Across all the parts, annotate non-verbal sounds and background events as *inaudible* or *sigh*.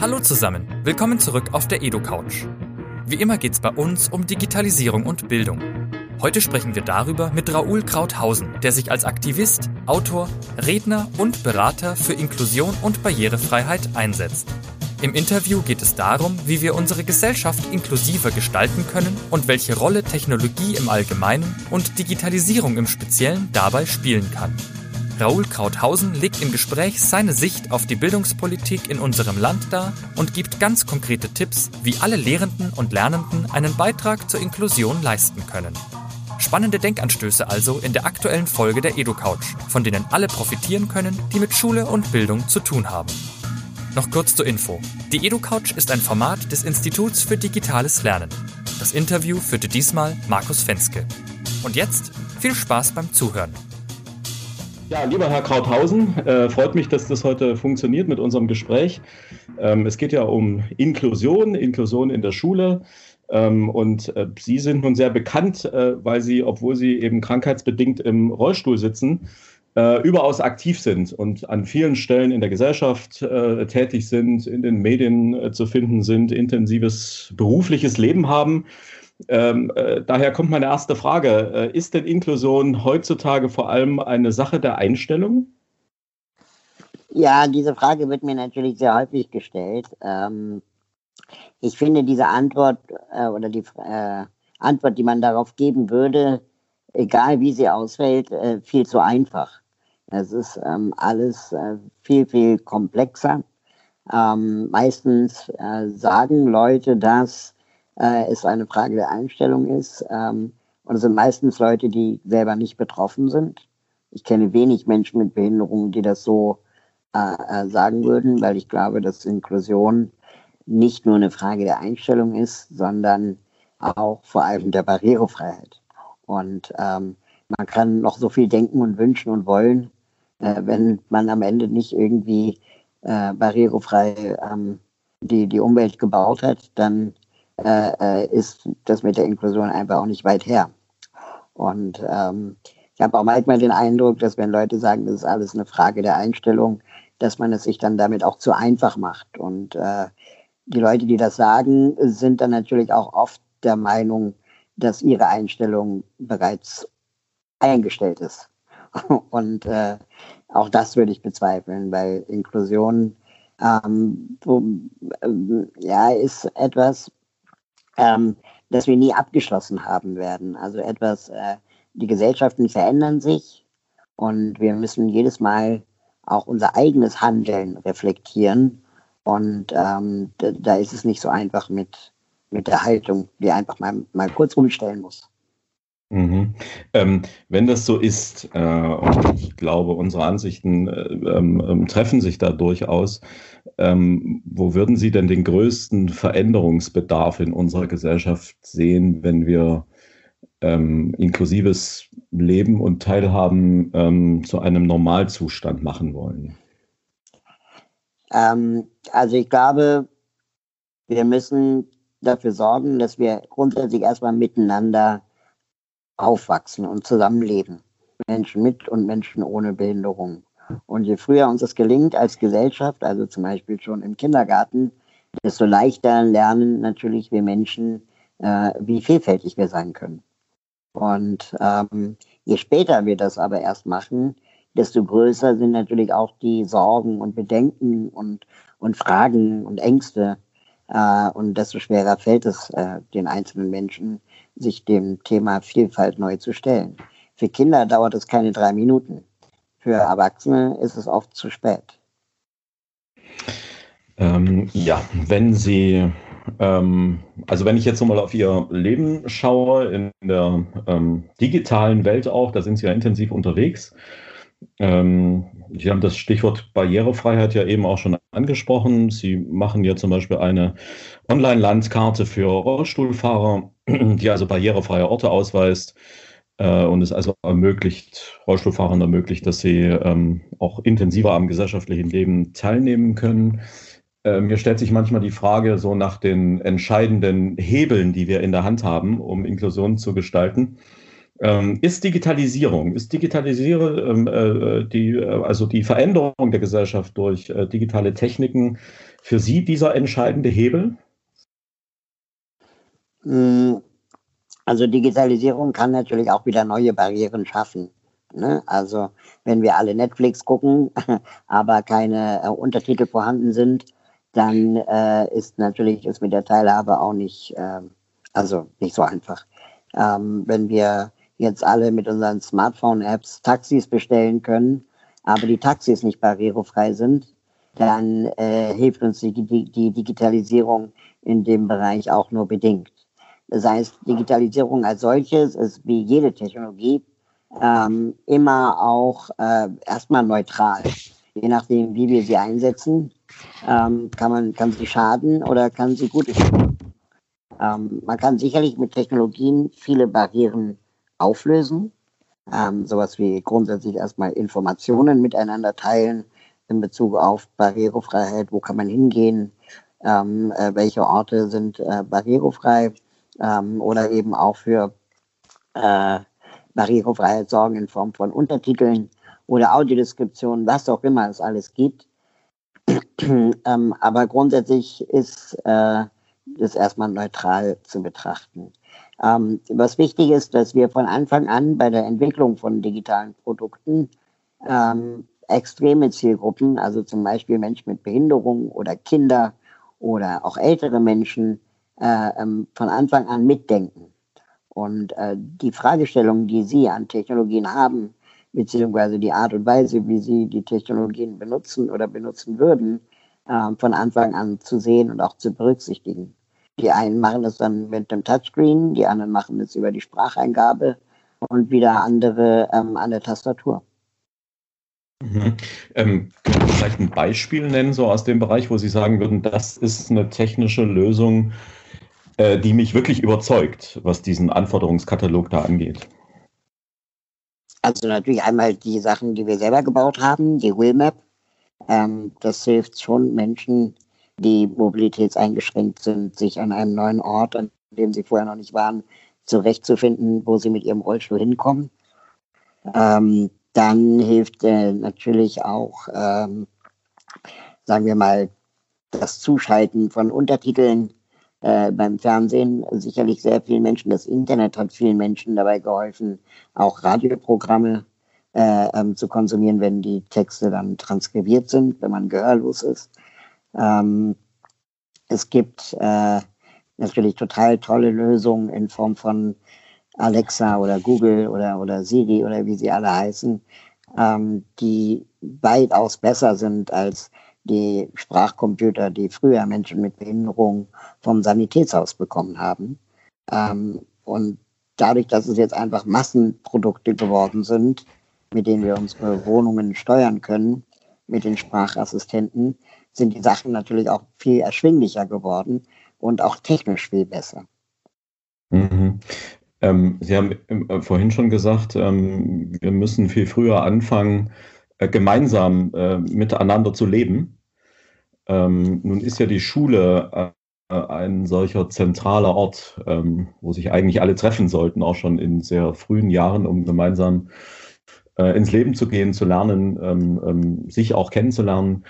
Hallo zusammen, willkommen zurück auf der Edo-Couch. Wie immer geht es bei uns um Digitalisierung und Bildung. Heute sprechen wir darüber mit Raoul Krauthausen, der sich als Aktivist, Autor, Redner und Berater für Inklusion und Barrierefreiheit einsetzt. Im Interview geht es darum, wie wir unsere Gesellschaft inklusiver gestalten können und welche Rolle Technologie im Allgemeinen und Digitalisierung im Speziellen dabei spielen kann. Raoul Krauthausen legt im Gespräch seine Sicht auf die Bildungspolitik in unserem Land dar und gibt ganz konkrete Tipps, wie alle Lehrenden und Lernenden einen Beitrag zur Inklusion leisten können. Spannende Denkanstöße also in der aktuellen Folge der EduCouch, von denen alle profitieren können, die mit Schule und Bildung zu tun haben. Noch kurz zur Info. Die EduCouch ist ein Format des Instituts für digitales Lernen. Das Interview führte diesmal Markus Fenske. Und jetzt viel Spaß beim Zuhören. Ja, lieber Herr Krauthausen, äh, freut mich, dass das heute funktioniert mit unserem Gespräch. Ähm, es geht ja um Inklusion, Inklusion in der Schule. Ähm, und äh, Sie sind nun sehr bekannt, äh, weil Sie, obwohl Sie eben krankheitsbedingt im Rollstuhl sitzen, äh, überaus aktiv sind und an vielen Stellen in der Gesellschaft äh, tätig sind, in den Medien äh, zu finden sind, intensives berufliches Leben haben. Ähm, äh, daher kommt meine erste Frage. Äh, ist denn Inklusion heutzutage vor allem eine Sache der Einstellung? Ja, diese Frage wird mir natürlich sehr häufig gestellt. Ähm, ich finde diese Antwort äh, oder die äh, Antwort, die man darauf geben würde, egal wie sie ausfällt, äh, viel zu einfach. Es ist ähm, alles äh, viel, viel komplexer. Ähm, meistens sagen Leute das, äh, es eine Frage der Einstellung ist. Ähm, und es sind meistens Leute, die selber nicht betroffen sind. Ich kenne wenig Menschen mit Behinderungen, die das so äh, äh, sagen würden, weil ich glaube, dass Inklusion nicht nur eine Frage der Einstellung ist, sondern auch vor allem der Barrierefreiheit. Und ähm, man kann noch so viel denken und wünschen und wollen, äh, wenn man am Ende nicht irgendwie äh, barrierefrei ähm, die, die Umwelt gebaut hat, dann äh, äh, ist das mit der Inklusion einfach auch nicht weit her. Und ähm, ich habe auch manchmal den Eindruck, dass wenn Leute sagen, das ist alles eine Frage der Einstellung, dass man es sich dann damit auch zu einfach macht. Und äh, die Leute, die das sagen, sind dann natürlich auch oft der Meinung, dass ihre Einstellung bereits eingestellt ist. *laughs* Und äh, auch das würde ich bezweifeln, weil Inklusion ähm, äh, ja, ist etwas, ähm, das wir nie abgeschlossen haben werden. Also etwas, äh, die Gesellschaften verändern sich und wir müssen jedes Mal auch unser eigenes Handeln reflektieren. Und ähm, da, da, ist es nicht so einfach mit, mit der Haltung, die einfach mal, mal kurz umstellen muss. Mhm. Ähm, wenn das so ist, äh, und ich glaube, unsere Ansichten äh, ähm, ähm, treffen sich da durchaus, ähm, wo würden Sie denn den größten Veränderungsbedarf in unserer Gesellschaft sehen, wenn wir ähm, inklusives Leben und Teilhaben ähm, zu einem Normalzustand machen wollen? also ich glaube, wir müssen dafür sorgen, dass wir grundsätzlich erstmal miteinander aufwachsen und zusammenleben. Menschen mit und Menschen ohne Behinderung. Und je früher uns das gelingt als Gesellschaft, also zum Beispiel schon im Kindergarten, desto leichter lernen natürlich wir Menschen, äh, wie vielfältig wir sein können. Und ähm, je später wir das aber erst machen, desto größer sind natürlich auch die Sorgen und Bedenken und, und Fragen und Ängste. Äh, und desto schwerer fällt es äh, den einzelnen Menschen, sich dem Thema Vielfalt neu zu stellen. Für Kinder dauert es keine drei Minuten. Für Erwachsene ist es oft zu spät. Ähm, ja, wenn Sie, ähm, also wenn ich jetzt nochmal auf Ihr Leben schaue, in der ähm, digitalen Welt auch, da sind Sie ja intensiv unterwegs. Ähm, Sie haben das Stichwort Barrierefreiheit ja eben auch schon angesprochen. Sie machen ja zum Beispiel eine Online-Landkarte für Rollstuhlfahrer, *clears throat* die also barrierefreie Orte ausweist äh, und es also ermöglicht, Rollstuhlfahrern ermöglicht, dass sie ähm, auch intensiver am gesellschaftlichen Leben teilnehmen können. Äh, mir stellt sich manchmal die Frage so nach den entscheidenden Hebeln, die wir in der Hand haben, um Inklusion zu gestalten. Ähm, ist Digitalisierung, ist Digitalisierung, ähm, äh, die, äh, also die Veränderung der Gesellschaft durch äh, digitale Techniken, für Sie dieser entscheidende Hebel? Hm, also Digitalisierung kann natürlich auch wieder neue Barrieren schaffen. Ne? Also wenn wir alle Netflix gucken, *laughs* aber keine äh, Untertitel vorhanden sind, dann äh, ist natürlich ist mit der Teilhabe auch nicht, äh, also nicht so einfach. Ähm, wenn wir jetzt alle mit unseren Smartphone-Apps Taxis bestellen können, aber die Taxis nicht barrierefrei sind, dann äh, hilft uns die, die, die Digitalisierung in dem Bereich auch nur bedingt. Das heißt, Digitalisierung als solches ist wie jede Technologie ähm, immer auch äh, erstmal neutral. Je nachdem, wie wir sie einsetzen, ähm, kann man kann sie schaden oder kann sie gut tun. Ähm, man kann sicherlich mit Technologien viele Barrieren auflösen. Ähm, sowas wie grundsätzlich erstmal Informationen miteinander teilen in Bezug auf Barrierefreiheit. Wo kann man hingehen? Ähm, äh, welche Orte sind äh, barrierefrei? Ähm, oder eben auch für äh, Barrierefreiheit sorgen in Form von Untertiteln oder Audiodeskriptionen, was auch immer es alles gibt. *clears throat* ähm, aber grundsätzlich ist äh, das erstmal neutral zu betrachten. Ähm, was wichtig ist, dass wir von Anfang an bei der Entwicklung von digitalen Produkten ähm, extreme Zielgruppen, also zum Beispiel Menschen mit Behinderung oder Kinder oder auch ältere Menschen, von Anfang an mitdenken. Und äh, die Fragestellungen, die Sie an Technologien haben, beziehungsweise die Art und Weise, wie Sie die Technologien benutzen oder benutzen würden, äh, von Anfang an zu sehen und auch zu berücksichtigen. Die einen machen das dann mit dem Touchscreen, die anderen machen es über die Spracheingabe und wieder andere ähm, an der Tastatur. Mhm. Ähm, können Sie vielleicht ein Beispiel nennen, so aus dem Bereich, wo Sie sagen würden, das ist eine technische Lösung, äh, die mich wirklich überzeugt, was diesen Anforderungskatalog da angeht? Also natürlich einmal die Sachen, die wir selber gebaut haben, die Willmap. Ähm, das hilft schon Menschen, die mobilitätseingeschränkt sind, sich an einem neuen Ort, an dem sie vorher noch nicht waren, zurechtzufinden, wo sie mit ihrem Rollstuhl hinkommen. Ähm, dann hilft äh, natürlich auch, ähm, sagen wir mal, das Zuschalten von Untertiteln äh, beim Fernsehen sicherlich sehr vielen Menschen. Das Internet hat vielen Menschen dabei geholfen, auch Radioprogramme äh, ähm, zu konsumieren, wenn die Texte dann transkribiert sind, wenn man gehörlos ist. Ähm, es gibt äh, natürlich total tolle Lösungen in Form von Alexa oder Google oder, oder Siri oder wie sie alle heißen, ähm, die weitaus besser sind als die Sprachcomputer, die früher Menschen mit Behinderung vom Sanitätshaus bekommen haben. Ähm, und dadurch, dass es jetzt einfach Massenprodukte geworden sind, mit denen wir unsere Wohnungen steuern können, mit den Sprachassistenten, sind die Sachen natürlich auch viel erschwinglicher geworden und auch technisch viel besser. Mhm. Ähm, Sie haben äh, vorhin schon gesagt, ähm, wir müssen viel früher anfangen, gemeinsam äh, miteinander zu leben. Ähm, nun ist ja die Schule äh, ein solcher zentraler Ort, ähm, wo sich eigentlich alle treffen sollten, auch schon in sehr frühen Jahren, um gemeinsam äh, ins Leben zu gehen, zu lernen, ähm, ähm, sich auch kennenzulernen.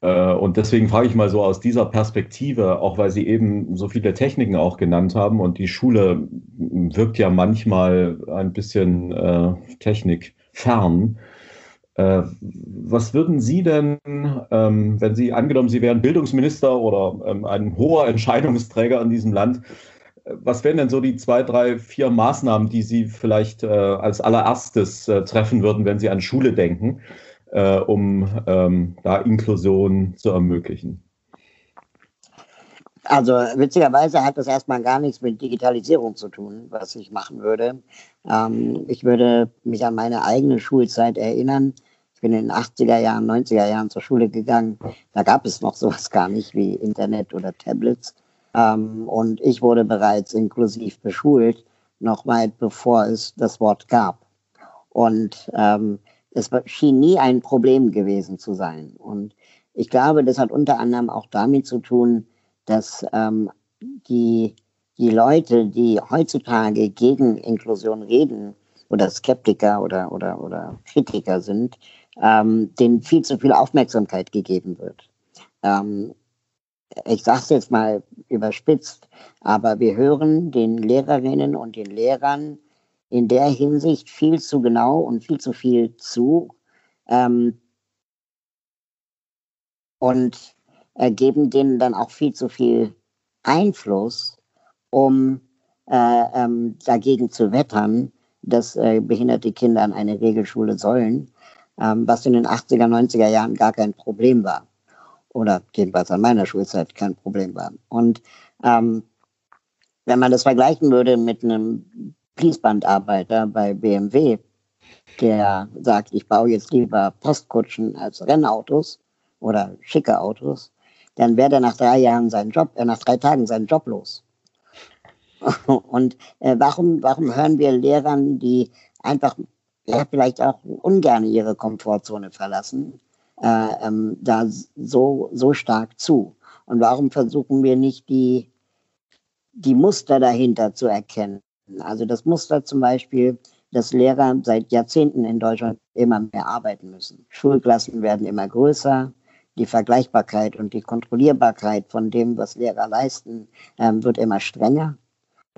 Äh, und deswegen frage ich mal so aus dieser Perspektive, auch weil Sie eben so viele Techniken auch genannt haben und die Schule wirkt ja manchmal ein bisschen äh, technikfern. Äh, was würden Sie denn, ähm, wenn Sie angenommen, Sie wären Bildungsminister oder ähm, ein hoher Entscheidungsträger in diesem Land, äh, was wären denn so die zwei, drei, vier Maßnahmen, die Sie vielleicht äh, als allererstes treffen würden, wenn Sie an Schule denken, um ähm, da Inklusion zu ermöglichen? Also witzigerweise hat das erstmal gar nichts mit Digitalisierung zu tun, was ich machen würde. Ähm, ich würde mich an meine eigene Schulzeit erinnern. Ich bin in den 80er Jahren, 90er Jahren zur Schule gegangen. Da gab es noch sowas gar nicht wie Internet oder Tablets. Ähm, und ich wurde bereits inklusiv beschult, noch weit bevor es das Wort gab. Und ähm, es schien nie ein Problem gewesen zu sein. Und ich glaube, das hat unter anderem auch damit zu tun, dass ähm, die, die Leute, die heutzutage gegen Inklusion reden, oder Skeptiker oder, oder, oder Kritiker sind, ähm, denen viel zu viel Aufmerksamkeit gegeben wird. Ähm, ich sage es jetzt mal überspitzt, aber wir hören den Lehrerinnen und den Lehrern in der Hinsicht viel zu genau und viel zu viel zu ähm, und äh, geben denen dann auch viel zu viel Einfluss, um äh, ähm, dagegen zu wettern, dass äh, behinderte Kinder an eine Regelschule sollen, was in den 80er, 90er Jahren gar kein Problem war. Oder jedenfalls an meiner Schulzeit kein Problem war. Und ähm, wenn man das vergleichen würde mit einem Fließbandarbeiter bei BMW, der sagt, ich baue jetzt lieber Postkutschen als Rennautos oder schicke Autos, dann wäre er nach drei Jahren seinen Job, äh, nach drei Tagen seinen Job los. *laughs* Und äh, warum, warum hören wir Lehrern, die einfach ja, vielleicht auch ungern ihre Komfortzone verlassen, äh, ähm, da so, so stark zu? Und warum versuchen wir nicht die, die Muster dahinter zu erkennen? Also das Muster zum Beispiel, dass Lehrer seit Jahrzehnten in Deutschland immer mehr arbeiten müssen. Schulklassen werden immer größer. Die Vergleichbarkeit und die Kontrollierbarkeit von dem, was Lehrer leisten, äh, wird immer strenger.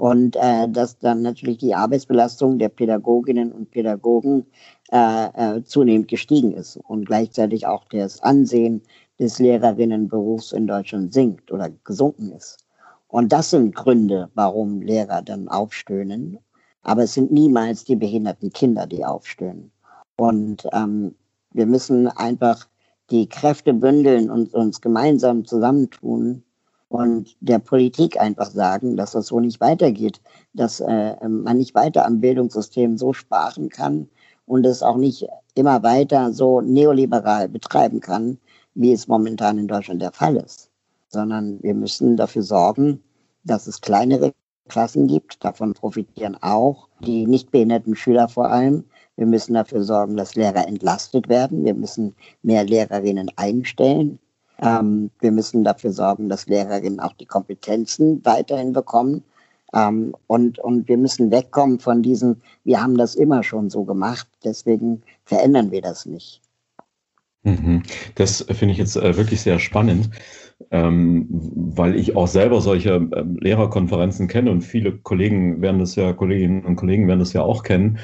Und äh, dass dann natürlich die Arbeitsbelastung der Pädagoginnen und Pädagogen äh, äh, zunehmend gestiegen ist und gleichzeitig auch das Ansehen des Lehrerinnenberufs in Deutschland sinkt oder gesunken ist. Und das sind Gründe, warum Lehrer dann aufstöhnen. Aber es sind niemals die behinderten Kinder, die aufstöhnen. Und ähm, wir müssen einfach die Kräfte bündeln und uns gemeinsam zusammentun und der Politik einfach sagen, dass das so nicht weitergeht, dass äh, man nicht weiter am Bildungssystem so sparen kann und es auch nicht immer weiter so neoliberal betreiben kann, wie es momentan in Deutschland der Fall ist, sondern wir müssen dafür sorgen, dass es kleinere Klassen gibt. Davon profitieren auch die nicht behinderten Schüler vor allem. Wir müssen dafür sorgen, dass Lehrer entlastet werden. Wir müssen mehr Lehrerinnen einstellen. Ähm, wir müssen dafür sorgen, dass Lehrerinnen auch die Kompetenzen weiterhin bekommen. Ähm, und, und wir müssen wegkommen von diesem, wir haben das immer schon so gemacht, deswegen verändern wir das nicht. Mhm. Das finde ich jetzt äh, wirklich sehr spannend, ähm, weil ich auch selber solche ähm, Lehrerkonferenzen kenne und viele Kollegen werden das ja, Kolleginnen und Kollegen werden das ja auch kennen,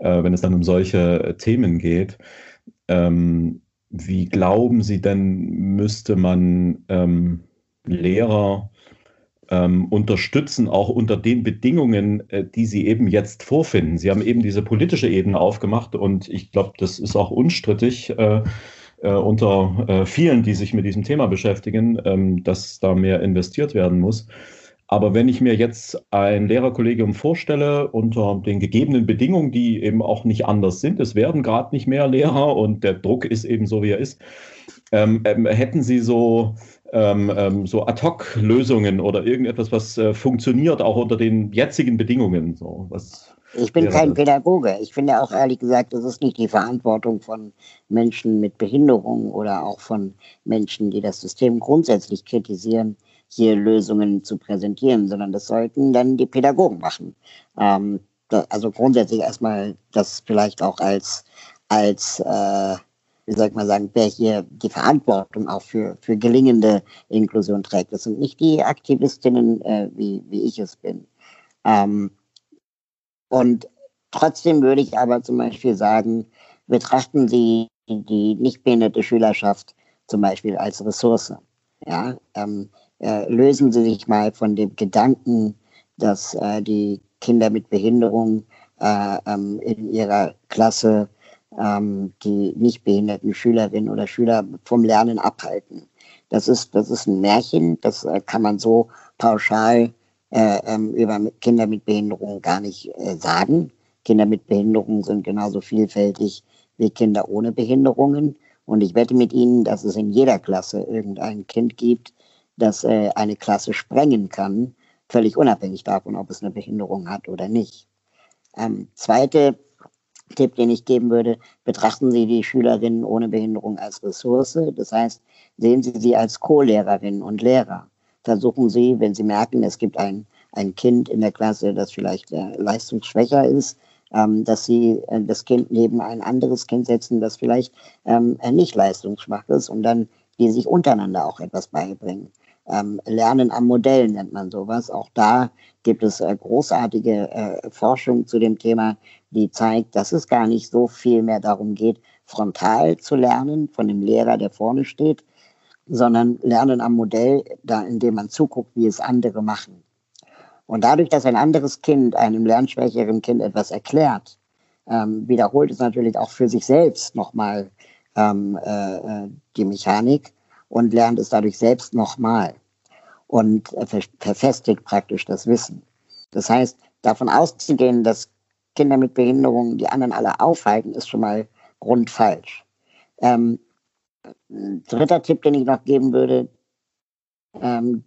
äh, wenn es dann um solche Themen geht. Ähm, wie glauben Sie denn, müsste man Lehrer unterstützen, auch unter den Bedingungen, äh, die Sie eben jetzt vorfinden? Sie haben eben diese politische Ebene aufgemacht und ich glaube, das ist auch unstrittig äh, unter äh, vielen, die sich mit diesem Thema beschäftigen, ähm, dass da mehr investiert werden muss. Aber wenn ich mir jetzt ein Lehrerkollegium vorstelle, unter den gegebenen Bedingungen, die eben auch nicht anders sind, es werden gerade nicht mehr Lehrer und der Druck ist eben so, wie er ist, ähm, ähm, hätten Sie so, ähm, ähm so Ad-Hoc-Lösungen oder irgendetwas, was äh, funktioniert, auch unter den jetzigen Bedingungen? So, was ich bin kein Pädagoge. Ich finde auch ehrlich gesagt, es ist nicht die Verantwortung von Menschen mit Behinderung oder auch von Menschen, die das System grundsätzlich kritisieren, hier Lösungen zu präsentieren, sondern das sollten dann die Pädagogen machen. Ähm, da, also grundsätzlich erstmal das vielleicht auch als, als äh, wie soll ich mal sagen, wer hier die Verantwortung auch für, für gelingende Inklusion trägt. Das sind nicht die Aktivistinnen, äh, wie, wie ich es bin. Ähm, und trotzdem würde ich aber zum Beispiel sagen, betrachten Sie die nicht behinderte Schülerschaft zum Beispiel als Ressource. Ja, ähm, äh, lösen Sie sich mal von dem Gedanken, dass äh, die Kinder mit Behinderung äh, ähm, in ihrer Klasse ähm, die nicht behinderten Schülerinnen oder Schüler vom Lernen abhalten. Das ist, das ist ein Märchen, das äh, kann man so pauschal äh, ähm, über Kinder mit Behinderung gar nicht sagen. Kinder mit Behinderungen sind genauso vielfältig wie Kinder ohne Behinderungen. Und ich wette mit Ihnen, dass es in jeder Klasse irgendein Kind gibt, das äh, eine Klasse sprengen kann, völlig unabhängig davon, ob es eine Behinderung hat oder nicht. Ähm, zweite Tipp, den ich geben würde, betrachten Sie die Schülerinnen ohne Behinderung als Ressource. Das heißt, sehen Sie sie als Co-Lehrerinnen und Lehrer versuchen Sie, wenn Sie merken, es gibt ein, ein Kind in der Klasse, das vielleicht äh, leistungsschwächer ist, ähm, dass Sie äh, das Kind neben ein anderes Kind setzen, das vielleicht ähm, nicht leistungsschwach ist und dann die sich untereinander auch etwas beibringen. Ähm, Lernen am Modell nennt man sowas. Auch da gibt es äh, großartige äh, Forschung zu dem Thema, die zeigt, dass es gar nicht so viel mehr darum geht, frontal zu lernen von dem Lehrer, der vorne steht, sondern Lernen am Modell, da, indem man zuguckt, wie es andere machen. Und dadurch, dass ein anderes Kind einem lernschwächeren Kind etwas erklärt, ähm, wiederholt es natürlich auch für sich selbst nochmal ähm, äh, äh die Mechanik und lernt es dadurch selbst nochmal und verfestigt praktisch das Wissen. Das heißt, davon auszugehen, dass Kinder mit Behinderungen die anderen alle aufhalten, ist schon mal grundfalsch. Ähm, dritter Tipp, den ich noch geben würde, ähm,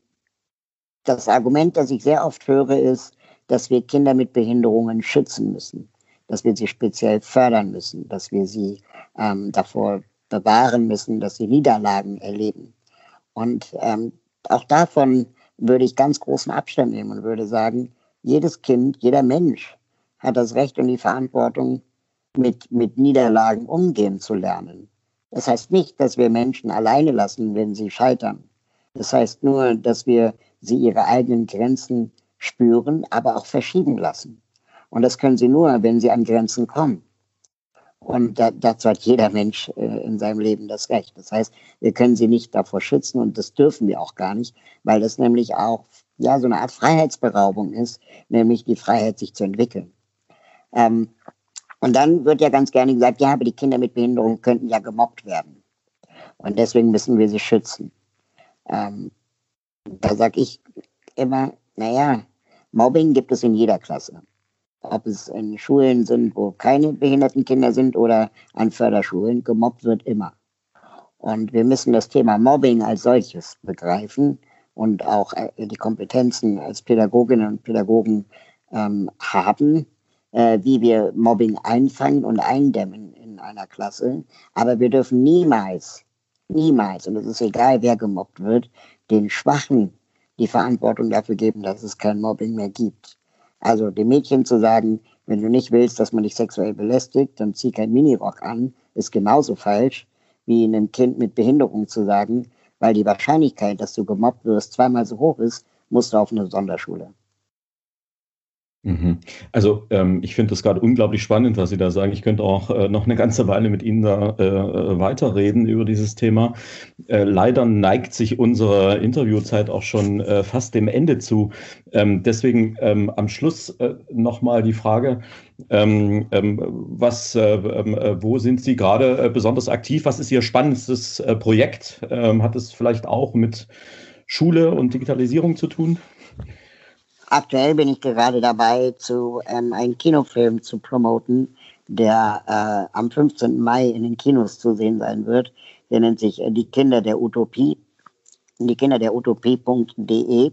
das Argument, das ich sehr oft höre, ist, dass wir Kinder mit Behinderungen schützen müssen, dass wir sie speziell fördern müssen, dass wir sie ähm, davor bewahren müssen, dass sie Niederlagen erleben. Und ähm, auch davon würde ich ganz großen Abstand nehmen und würde sagen, jedes Kind, jeder Mensch hat das Recht und die Verantwortung, mit, mit Niederlagen umgehen zu lernen. Das heißt nicht, dass wir Menschen alleine lassen, wenn sie scheitern. Das heißt nur, dass wir sie ihre eigenen Grenzen spüren, aber auch verschieben lassen. Und das können sie nur, wenn sie an Grenzen kommen. Und da, dazu hat jeder Mensch äh, in seinem Leben das Recht. Das heißt, wir können sie nicht davor schützen und das dürfen wir auch gar nicht, weil das nämlich auch ja so eine Art Freiheitsberaubung ist, nämlich die Freiheit, sich zu entwickeln. Ähm, und dann wird ja ganz gerne gesagt, ja, aber die Kinder mit Behinderung könnten ja gemobbt werden. Und deswegen müssen wir sie schützen. Ähm, da sage ich immer, naja, Mobbing gibt es in jeder Klasse ob es in Schulen sind, wo keine behinderten Kinder sind oder an Förderschulen, gemobbt wird immer. Und wir müssen das Thema Mobbing als solches begreifen und auch äh, die Kompetenzen als Pädagoginnen und Pädagogen ähm, haben, äh, wie wir Mobbing einfangen und eindämmen in einer Klasse. Aber wir dürfen niemals, niemals, und es ist egal, wer gemobbt wird, den Schwachen die Verantwortung dafür geben, dass es kein Mobbing mehr gibt. Also dem Mädchen zu sagen, wenn du nicht willst, dass man dich sexuell belästigt, dann zieh kein Minirock an, ist genauso falsch, wie einem Kind mit Behinderung zu sagen, weil die Wahrscheinlichkeit, dass du gemobbt wirst, zweimal so hoch ist, musst du auf eine Sonderschule. Mhm. Also ähm, ich finde das gerade unglaublich spannend, was Sie da sagen. Ich könnte auch äh, noch eine ganze Weile mit Ihnen da äh, äh, weiterreden über dieses Thema. Äh, leider neigt sich unsere Interviewzeit auch schon äh, fast dem Ende zu. Ähm, deswegen ähm, am Schluss äh, nochmal die Frage, ähm, ähm, was, ähm, wo sind Sie gerade besonders aktiv? Was ist Ihr spannendstes Projekt? hat es vielleicht auch mit Schule und Digitalisierung zu tun? Aktuell bin ich gerade dabei, zu, ähm, einen Kinofilm zu promoten, der äh, am 15. Mai in den Kinos zu sehen sein wird. Der nennt sich äh, Die Kinder der Utopie. Die Kinder der Utopie.de.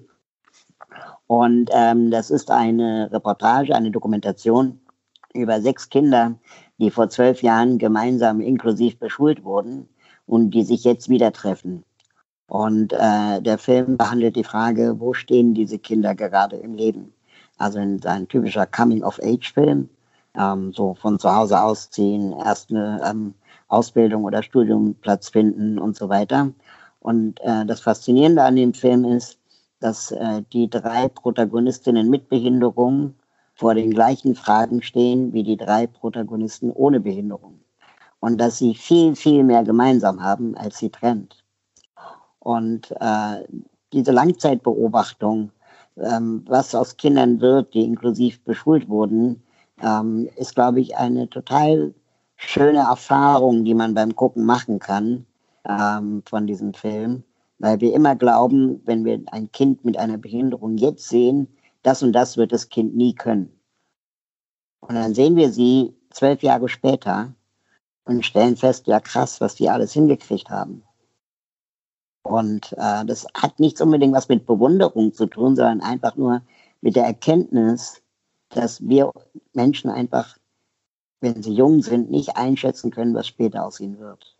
Und ähm, das ist eine Reportage, eine Dokumentation über sechs Kinder, die vor zwölf Jahren gemeinsam inklusiv beschult wurden und die sich jetzt wieder treffen. Und äh, der Film behandelt die Frage, wo stehen diese Kinder gerade im Leben? Also in ein typischer Coming-of-Age-Film, ähm, so von zu Hause ausziehen, erst eine ähm, Ausbildung oder Studiumplatz finden und so weiter. Und äh, das Faszinierende an dem Film ist, dass äh, die drei Protagonistinnen mit Behinderung vor den gleichen Fragen stehen wie die drei Protagonisten ohne Behinderung. Und dass sie viel, viel mehr gemeinsam haben, als sie trennt. Und äh, diese Langzeitbeobachtung, ähm, was aus Kindern wird, die inklusiv beschult wurden, ähm, ist, glaube ich, eine total schöne Erfahrung, die man beim Gucken machen kann ähm, von diesem Film. Weil wir immer glauben, wenn wir ein Kind mit einer Behinderung jetzt sehen, das und das wird das Kind nie können. Und dann sehen wir sie zwölf Jahre später und stellen fest, ja krass, was die alles hingekriegt haben. Und äh, das hat nichts unbedingt was mit Bewunderung zu tun, sondern einfach nur mit der Erkenntnis, dass wir Menschen einfach, wenn sie jung sind, nicht einschätzen können, was später aus ihnen wird.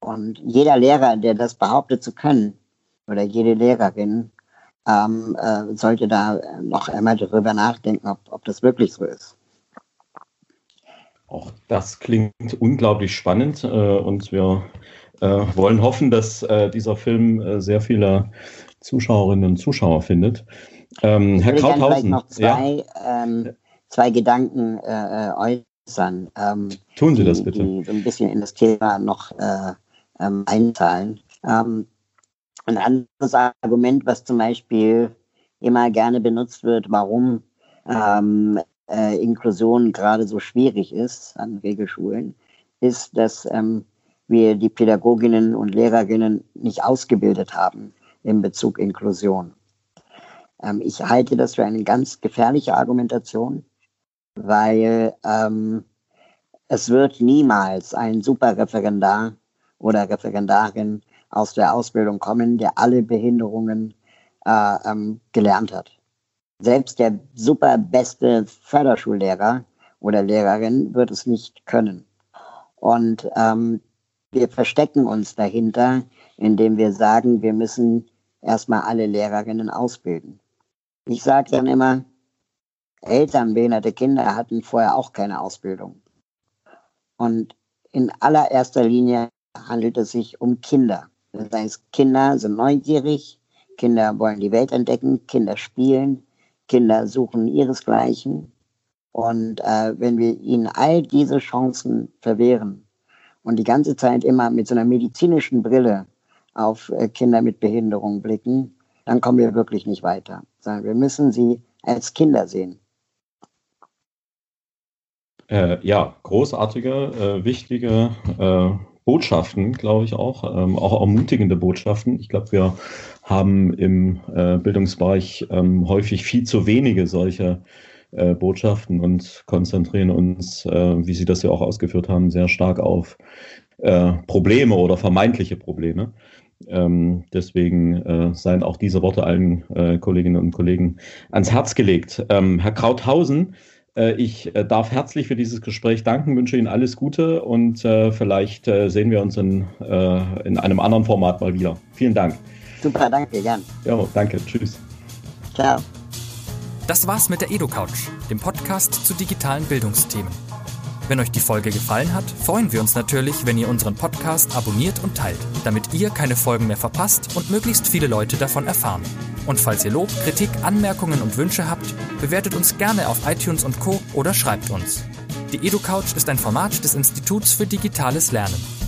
Und jeder Lehrer, der das behauptet zu können, oder jede Lehrerin, ähm, äh, sollte da noch einmal darüber nachdenken, ob, ob das wirklich so ist. Auch das klingt unglaublich spannend äh, und wir wollen hoffen, dass äh, dieser Film äh, sehr viele Zuschauerinnen und Zuschauer findet. Ähm, Herr Krauthausen. noch zwei, ja? ähm, zwei Gedanken äh, äh, äußern. Ähm, Tun Sie das bitte. Die so ein bisschen in das Thema noch äh, ähm, einzahlen. Ähm, ein anderes Argument, was zum Beispiel immer gerne benutzt wird, warum ähm, äh, Inklusion gerade so schwierig ist an Regelschulen, ist, dass ähm, wir die Pädagoginnen und Lehrerinnen nicht ausgebildet haben in Bezug Inklusion. Ähm, ich halte das für eine ganz gefährliche Argumentation, weil ähm, es wird niemals ein Superreferendar oder Referendarin aus der Ausbildung kommen, der alle Behinderungen äh, ähm, gelernt hat. Selbst der super beste Förderschullehrer oder Lehrerin wird es nicht können. Und ähm, wir verstecken uns dahinter, indem wir sagen, wir müssen erstmal alle Lehrerinnen ausbilden. Ich sage dann immer, Eltern behinderte Kinder hatten vorher auch keine Ausbildung. Und in allererster Linie handelt es sich um Kinder. Das heißt, Kinder sind neugierig, Kinder wollen die Welt entdecken, Kinder spielen, Kinder suchen ihresgleichen. Und äh, wenn wir ihnen all diese Chancen verwehren und die ganze Zeit immer mit so einer medizinischen Brille auf äh, Kinder mit Behinderung blicken, dann kommen wir wirklich nicht weiter. Wir müssen sie als Kinder sehen. Äh, ja, großartige, äh, wichtige äh, Botschaften, glaube ich auch, ähm, auch ermutigende Botschaften. Ich glaube, wir haben im äh, Bildungsbereich ähm, häufig viel zu wenige solche äh, Botschaften und konzentrieren uns, äh, wie Sie das ja auch ausgeführt haben, sehr stark auf äh, Probleme oder vermeintliche Probleme. Ähm, deswegen äh, seien auch diese Worte allen äh, Kolleginnen und Kollegen ans Herz gelegt. Ähm, Herr Krauthausen, äh, ich äh, darf herzlich für dieses Gespräch danken, wünsche Ihnen alles Gute und äh, vielleicht sehen wir uns in, in einem anderen Format mal wieder. Vielen Dank. Super, danke, gern. Ja, danke. Tschüss. Ciao. Das war's mit der EduCouch, dem Podcast zu digitalen Bildungsthemen. Wenn euch die Folge gefallen hat, freuen wir uns natürlich, wenn ihr unseren Podcast abonniert und teilt, damit ihr keine Folgen mehr verpasst und möglichst viele Leute davon erfahren. Und falls ihr Lob, Kritik, Anmerkungen und Wünsche habt, bewertet uns gerne auf iTunes und Co. oder schreibt uns. Die EduCouch ist ein Format des Instituts für digitales Lernen.